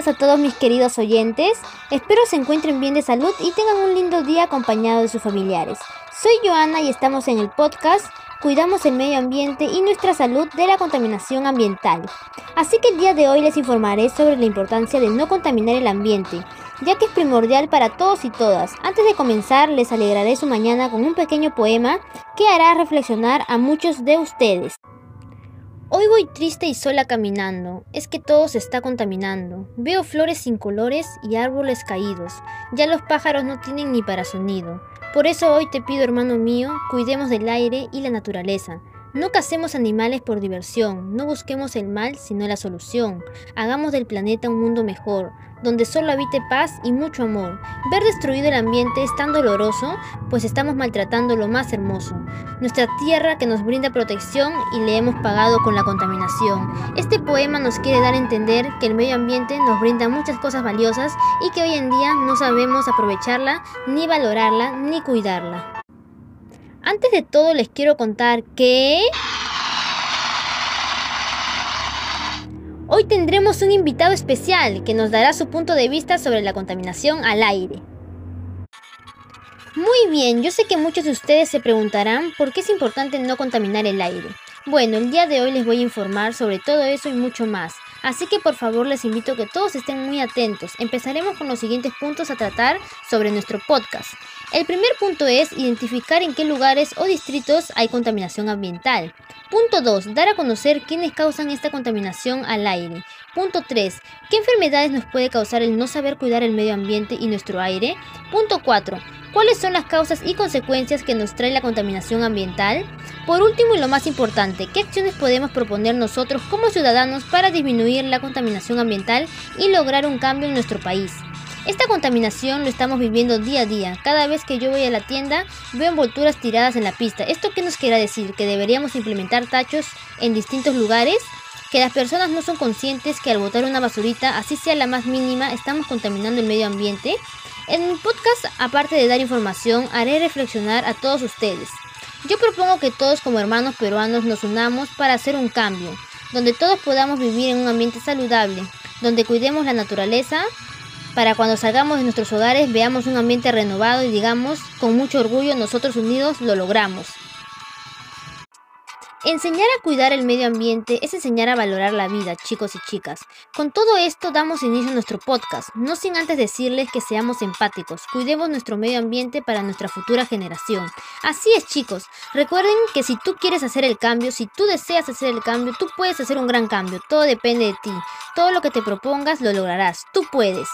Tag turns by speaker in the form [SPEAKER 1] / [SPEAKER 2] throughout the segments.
[SPEAKER 1] Días a todos mis queridos oyentes. Espero se encuentren bien de salud y tengan un lindo día acompañado de sus familiares. Soy Joana y estamos en el podcast Cuidamos el medio ambiente y nuestra salud de la contaminación ambiental. Así que el día de hoy les informaré sobre la importancia de no contaminar el ambiente, ya que es primordial para todos y todas. Antes de comenzar, les alegraré su mañana con un pequeño poema que hará reflexionar a muchos de ustedes. Hoy voy triste y sola caminando, es que todo se está contaminando. Veo flores sin colores y árboles caídos, ya los pájaros no tienen ni para sonido. Por eso hoy te pido, hermano mío, cuidemos del aire y la naturaleza. No casemos animales por diversión, no busquemos el mal sino la solución. Hagamos del planeta un mundo mejor, donde solo habite paz y mucho amor. Ver destruido el ambiente es tan doloroso, pues estamos maltratando lo más hermoso. Nuestra tierra que nos brinda protección y le hemos pagado con la contaminación. Este poema nos quiere dar a entender que el medio ambiente nos brinda muchas cosas valiosas y que hoy en día no sabemos aprovecharla, ni valorarla, ni cuidarla. Antes de todo les quiero contar que... Hoy tendremos un invitado especial que nos dará su punto de vista sobre la contaminación al aire. Muy bien, yo sé que muchos de ustedes se preguntarán por qué es importante no contaminar el aire. Bueno, el día de hoy les voy a informar sobre todo eso y mucho más. Así que por favor les invito a que todos estén muy atentos. Empezaremos con los siguientes puntos a tratar sobre nuestro podcast. El primer punto es identificar en qué lugares o distritos hay contaminación ambiental. Punto 2. Dar a conocer quiénes causan esta contaminación al aire. Punto 3. ¿Qué enfermedades nos puede causar el no saber cuidar el medio ambiente y nuestro aire? Punto 4. ¿Cuáles son las causas y consecuencias que nos trae la contaminación ambiental? Por último y lo más importante, ¿qué acciones podemos proponer nosotros como ciudadanos para disminuir la contaminación ambiental y lograr un cambio en nuestro país? Esta contaminación lo estamos viviendo día a día. Cada vez que yo voy a la tienda veo envolturas tiradas en la pista. ¿Esto qué nos quiere decir? ¿Que deberíamos implementar tachos en distintos lugares? que las personas no son conscientes que al botar una basurita, así sea la más mínima, estamos contaminando el medio ambiente. En mi podcast, aparte de dar información, haré reflexionar a todos ustedes. Yo propongo que todos como hermanos peruanos nos unamos para hacer un cambio, donde todos podamos vivir en un ambiente saludable, donde cuidemos la naturaleza, para cuando salgamos de nuestros hogares veamos un ambiente renovado y digamos con mucho orgullo nosotros unidos lo logramos. Enseñar a cuidar el medio ambiente es enseñar a valorar la vida, chicos y chicas. Con todo esto damos inicio a nuestro podcast, no sin antes decirles que seamos empáticos, cuidemos nuestro medio ambiente para nuestra futura generación. Así es chicos, recuerden que si tú quieres hacer el cambio, si tú deseas hacer el cambio, tú puedes hacer un gran cambio, todo depende de ti. Todo lo que te propongas lo lograrás, tú puedes.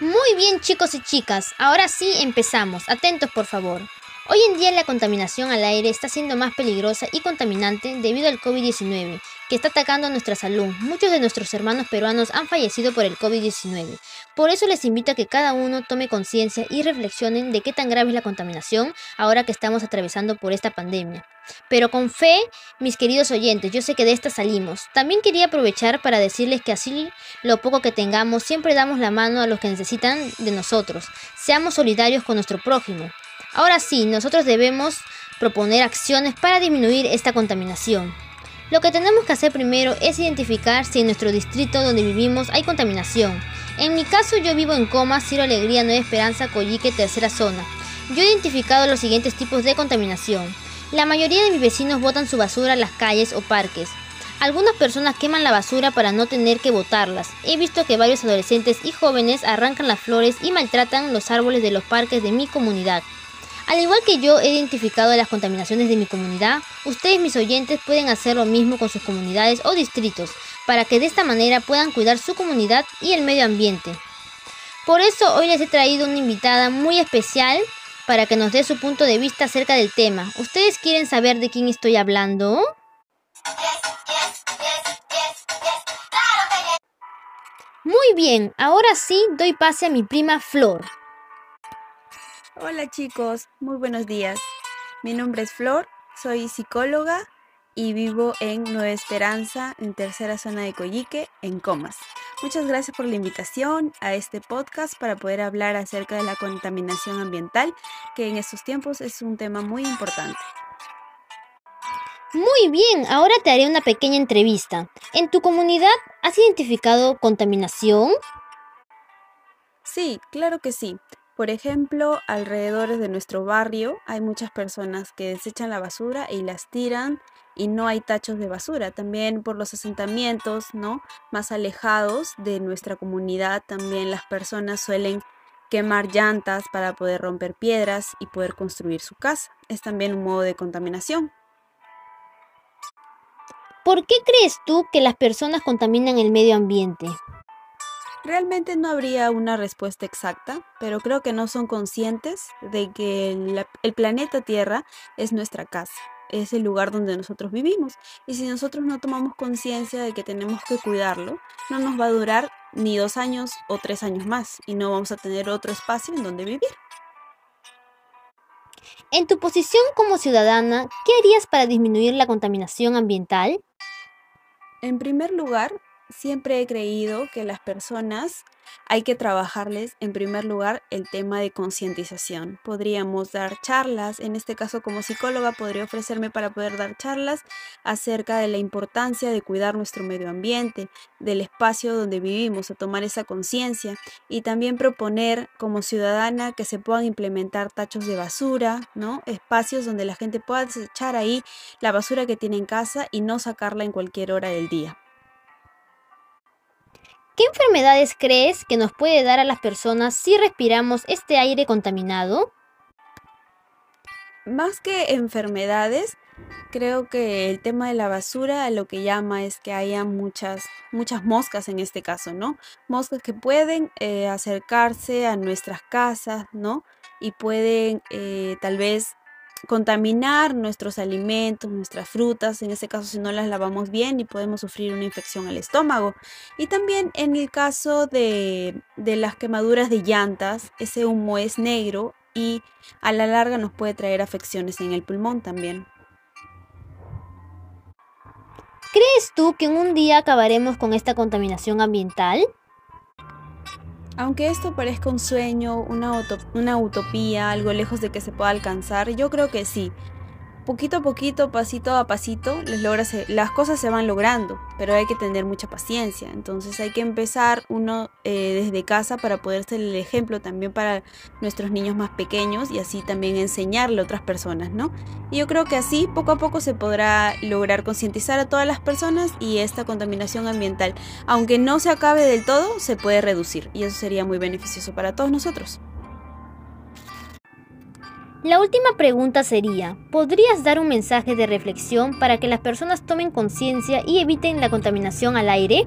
[SPEAKER 1] Muy bien chicos y chicas, ahora sí empezamos, atentos por favor. Hoy en día la contaminación al aire está siendo más peligrosa y contaminante debido al COVID-19, que está atacando a nuestra salud. Muchos de nuestros hermanos peruanos han fallecido por el COVID-19. Por eso les invito a que cada uno tome conciencia y reflexionen de qué tan grave es la contaminación ahora que estamos atravesando por esta pandemia. Pero con fe, mis queridos oyentes, yo sé que de esta salimos. También quería aprovechar para decirles que así lo poco que tengamos, siempre damos la mano a los que necesitan de nosotros. Seamos solidarios con nuestro prójimo. Ahora sí, nosotros debemos proponer acciones para disminuir esta contaminación. Lo que tenemos que hacer primero es identificar si en nuestro distrito donde vivimos hay contaminación. En mi caso yo vivo en Coma, Ciro Alegría, Nueva Esperanza, Coyique, tercera zona. Yo he identificado los siguientes tipos de contaminación. La mayoría de mis vecinos botan su basura a las calles o parques. Algunas personas queman la basura para no tener que botarlas. He visto que varios adolescentes y jóvenes arrancan las flores y maltratan los árboles de los parques de mi comunidad. Al igual que yo he identificado las contaminaciones de mi comunidad, ustedes mis oyentes pueden hacer lo mismo con sus comunidades o distritos, para que de esta manera puedan cuidar su comunidad y el medio ambiente. Por eso hoy les he traído una invitada muy especial para que nos dé su punto de vista acerca del tema. ¿Ustedes quieren saber de quién estoy hablando? Muy bien, ahora sí doy pase a mi prima Flor.
[SPEAKER 2] Hola chicos, muy buenos días. Mi nombre es Flor, soy psicóloga y vivo en Nueva Esperanza, en tercera zona de Coyique, en Comas. Muchas gracias por la invitación a este podcast para poder hablar acerca de la contaminación ambiental, que en estos tiempos es un tema muy importante.
[SPEAKER 1] Muy bien, ahora te haré una pequeña entrevista. ¿En tu comunidad has identificado contaminación?
[SPEAKER 2] Sí, claro que sí. Por ejemplo, alrededor de nuestro barrio hay muchas personas que desechan la basura y las tiran y no hay tachos de basura. También por los asentamientos, ¿no? Más alejados de nuestra comunidad, también las personas suelen quemar llantas para poder romper piedras y poder construir su casa. Es también un modo de contaminación.
[SPEAKER 1] ¿Por qué crees tú que las personas contaminan el medio ambiente?
[SPEAKER 2] Realmente no habría una respuesta exacta, pero creo que no son conscientes de que el, planeta Tierra es nuestra casa, es el lugar donde nosotros vivimos. Y si nosotros no tomamos conciencia de que tenemos que cuidarlo, no nos va a durar ni dos años o tres años más y no vamos a tener otro espacio en donde vivir.
[SPEAKER 1] En tu posición como ciudadana, ¿qué harías para disminuir la contaminación ambiental?
[SPEAKER 2] En primer lugar, siempre he creído que las personas hay que trabajarles en primer lugar el tema de concientización. Podríamos dar charlas, en este caso como psicóloga podría ofrecerme para poder dar charlas acerca de la importancia de cuidar nuestro medio ambiente, del espacio donde vivimos, a tomar esa conciencia y también proponer como ciudadana que se puedan implementar tachos de basura, ¿no? Espacios donde la gente pueda desechar ahí la basura que tiene en casa y no sacarla en cualquier hora del día.
[SPEAKER 1] ¿Qué enfermedades crees que nos puede dar a las personas si respiramos este aire contaminado?
[SPEAKER 2] Más que enfermedades, creo que el tema de la basura lo que llama es que haya muchas, muchas moscas en este caso, ¿no? Moscas que pueden eh, acercarse a nuestras casas, ¿no? Y pueden eh, tal vez contaminar nuestros alimentos, nuestras frutas, en este caso si no las lavamos bien y podemos sufrir una infección al estómago. Y también en el caso de, de las quemaduras de llantas, ese humo es negro y a la larga nos puede traer afecciones en el pulmón también.
[SPEAKER 1] ¿Crees tú que en un día acabaremos con esta contaminación ambiental?
[SPEAKER 2] Aunque esto parezca un sueño, una, utopía, algo lejos de que se pueda alcanzar, yo creo que sí poquito a poquito, pasito a pasito, las cosas se van logrando, pero hay que tener mucha paciencia. Entonces hay que empezar uno eh, desde casa para poder ser el ejemplo también para nuestros niños más pequeños y así también enseñarle a otras personas, ¿no? Y yo creo que así poco a poco se podrá lograr concientizar a todas las personas y esta contaminación ambiental, aunque no se acabe del todo, se puede reducir y eso sería muy beneficioso para todos nosotros.
[SPEAKER 1] La última pregunta sería, ¿podrías dar un mensaje de reflexión para que las personas tomen conciencia y eviten la contaminación al aire?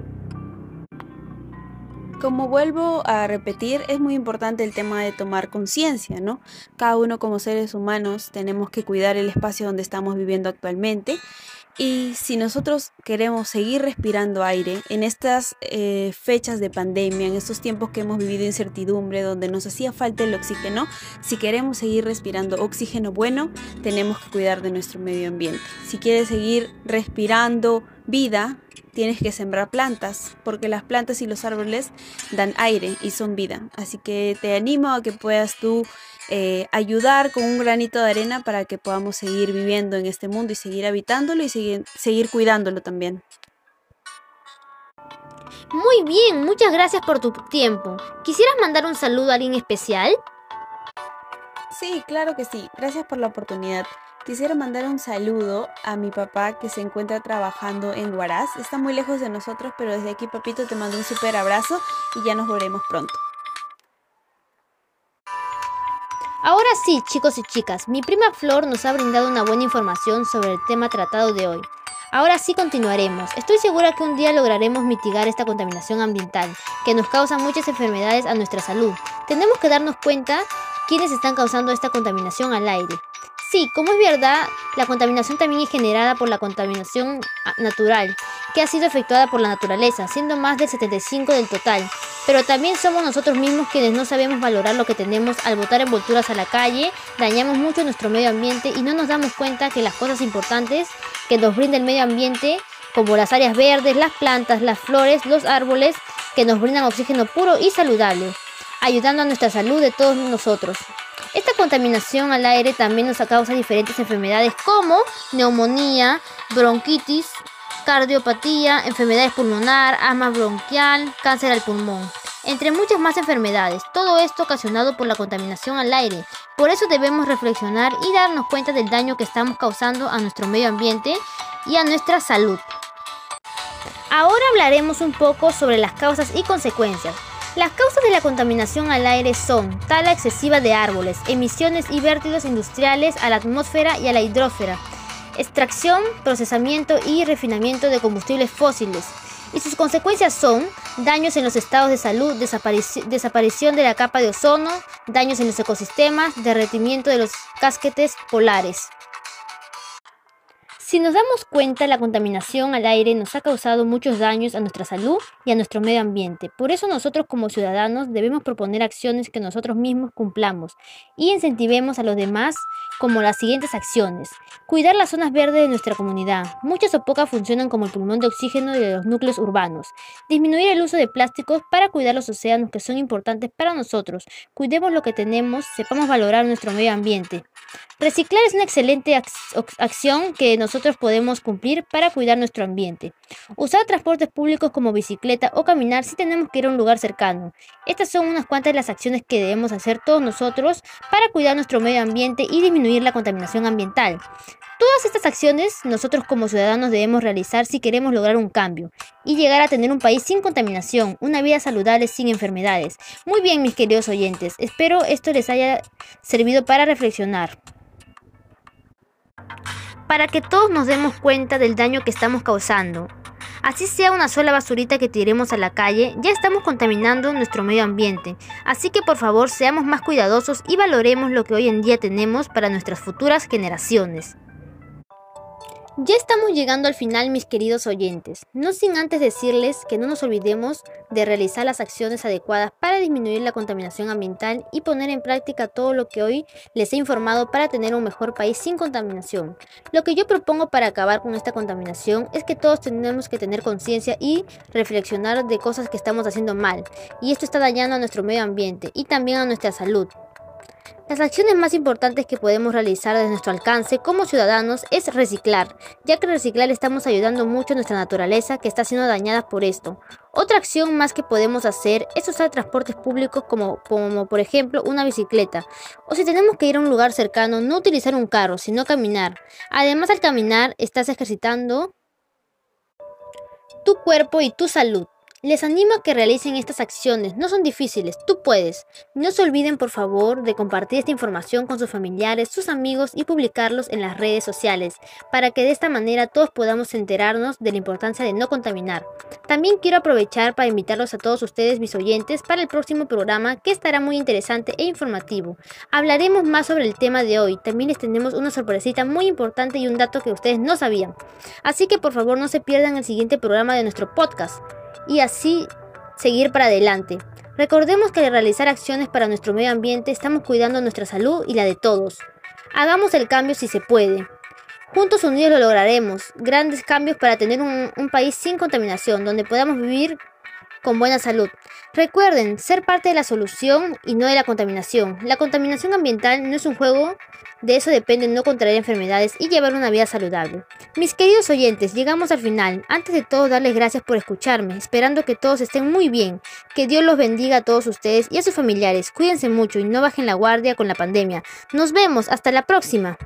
[SPEAKER 2] Como vuelvo a repetir, es muy importante el tema de tomar conciencia, ¿no? Cada uno como seres humanos tenemos que cuidar el espacio donde estamos viviendo actualmente y si nosotros queremos seguir respirando aire en estas eh, fechas de pandemia, en estos tiempos que hemos vivido incertidumbre, donde nos hacía falta el oxígeno, si queremos seguir respirando oxígeno bueno, tenemos que cuidar de nuestro medio ambiente. Si quieres seguir respirando vida, tienes que sembrar plantas, porque las plantas y los árboles dan aire y son vida. Así que te animo a que puedas tú eh, ayudar con un granito de arena para que podamos seguir viviendo en este mundo y seguir habitándolo y seguir, seguir cuidándolo también.
[SPEAKER 1] Muy bien, muchas gracias por tu tiempo. ¿Quisieras mandar un saludo a alguien especial?
[SPEAKER 2] Sí, claro que sí. Gracias por la oportunidad. Quisiera mandar un saludo a mi papá que se encuentra trabajando en Huaraz. Está muy lejos de nosotros, pero desde aquí, papito, te mando un súper abrazo y ya nos veremos pronto.
[SPEAKER 1] Ahora sí, chicos y chicas, mi prima Flor nos ha brindado una buena información sobre el tema tratado de hoy. Ahora sí continuaremos. Estoy segura que un día lograremos mitigar esta contaminación ambiental, que nos causa muchas enfermedades a nuestra salud. Tenemos que darnos cuenta quiénes están causando esta contaminación al aire. Sí, como es verdad, la contaminación también es generada por la contaminación ah, natural, que ha sido efectuada por la naturaleza, siendo más del 75 del total. Pero también somos nosotros mismos quienes no sabemos valorar lo que tenemos al botar envolturas a la calle, dañamos mucho nuestro medio ambiente y no nos damos cuenta que las cosas importantes que nos brinda el medio ambiente, como las áreas verdes, las plantas, las flores, los árboles, que nos brindan oxígeno puro y saludable, ayudando a nuestra salud de todos nosotros. Esta contaminación al aire también nos causa diferentes enfermedades como neumonía, bronquitis, cardiopatía, enfermedades pulmonar, asma bronquial, cáncer al pulmón, entre muchas más enfermedades. Todo esto ocasionado por la contaminación al aire. Por eso debemos reflexionar y darnos cuenta del daño que estamos causando a nuestro medio ambiente y a nuestra salud. Ahora hablaremos un poco sobre las causas y consecuencias. Las causas de la contaminación al aire son tala excesiva de árboles, emisiones y vértidos industriales a la atmósfera y a la hidrósfera, extracción, procesamiento y refinamiento de combustibles fósiles. Y sus consecuencias son daños en los estados de salud, desaparición de la capa de ozono, daños en los ecosistemas, derretimiento de los casquetes polares. Si nos damos cuenta, la contaminación al aire nos ha causado muchos daños a nuestra salud y a nuestro medio ambiente. Por eso nosotros como ciudadanos debemos proponer acciones que nosotros mismos cumplamos y incentivemos a los demás como las siguientes acciones. Cuidar las zonas verdes de nuestra comunidad. Muchas o pocas funcionan como el pulmón de oxígeno de los núcleos urbanos. Disminuir el uso de plásticos para cuidar los océanos que son importantes para nosotros. Cuidemos lo que tenemos, sepamos valorar nuestro medio ambiente. Reciclar es una excelente acción que nosotros podemos cumplir para cuidar nuestro ambiente. Usar transportes públicos como bicicleta o caminar si tenemos que ir a un lugar cercano. Estas son unas cuantas de las acciones que debemos hacer todos nosotros para cuidar nuestro medio ambiente y la contaminación ambiental. Todas estas acciones nosotros como ciudadanos debemos realizar si queremos lograr un cambio y llegar a tener un país sin contaminación, una vida saludable sin enfermedades. Muy bien mis queridos oyentes, espero esto les haya servido para reflexionar para que todos nos demos cuenta del daño que estamos causando. Así sea una sola basurita que tiremos a la calle, ya estamos contaminando nuestro medio ambiente. Así que por favor seamos más cuidadosos y valoremos lo que hoy en día tenemos para nuestras futuras generaciones. Ya estamos llegando al final, mis queridos oyentes, no sin antes decirles que no nos olvidemos de realizar las acciones adecuadas para disminuir la contaminación ambiental y poner en práctica todo lo que hoy les he informado para tener un mejor país sin contaminación. Lo que yo propongo para acabar con esta contaminación es que todos tenemos que tener conciencia y reflexionar de cosas que estamos haciendo mal, y esto está dañando a nuestro medio ambiente y también a nuestra salud. Las acciones más importantes que podemos realizar desde nuestro alcance como ciudadanos es reciclar, ya que reciclar estamos ayudando mucho a nuestra naturaleza que está siendo dañada por esto. Otra acción más que podemos hacer es usar transportes públicos como, por ejemplo una bicicleta. O si tenemos que ir a un lugar cercano, no utilizar un carro, sino caminar. Además al caminar estás ejercitando tu cuerpo y tu salud. Les animo a que realicen estas acciones, no son difíciles, tú puedes. No se olviden por favor de compartir esta información con sus familiares, sus amigos y publicarlos en las redes sociales, para que de esta manera todos podamos enterarnos de la importancia de no contaminar. También quiero aprovechar para invitarlos a todos ustedes, mis oyentes, para el próximo programa que estará muy interesante e informativo. Hablaremos más sobre el tema de hoy, también les tenemos una sorpresita muy importante y un dato que ustedes no sabían. Así que por favor no se pierdan el siguiente programa de nuestro podcast y así seguir para adelante. Recordemos que al realizar acciones para nuestro medio ambiente estamos cuidando nuestra salud y la de todos. Hagamos el cambio si se puede. Juntos unidos lo lograremos. Grandes cambios para tener un, un país sin contaminación, donde podamos vivir con buena salud. Recuerden, ser parte de la solución y no de la contaminación. La contaminación ambiental no es un juego, de eso depende no contraer enfermedades y llevar una vida saludable. Mis queridos oyentes, llegamos al final. Antes de todo, darles gracias por escucharme, esperando que todos estén muy bien. Que Dios los bendiga a todos ustedes y a sus familiares. Cuídense mucho y no bajen la guardia con la pandemia. Nos vemos, hasta la próxima.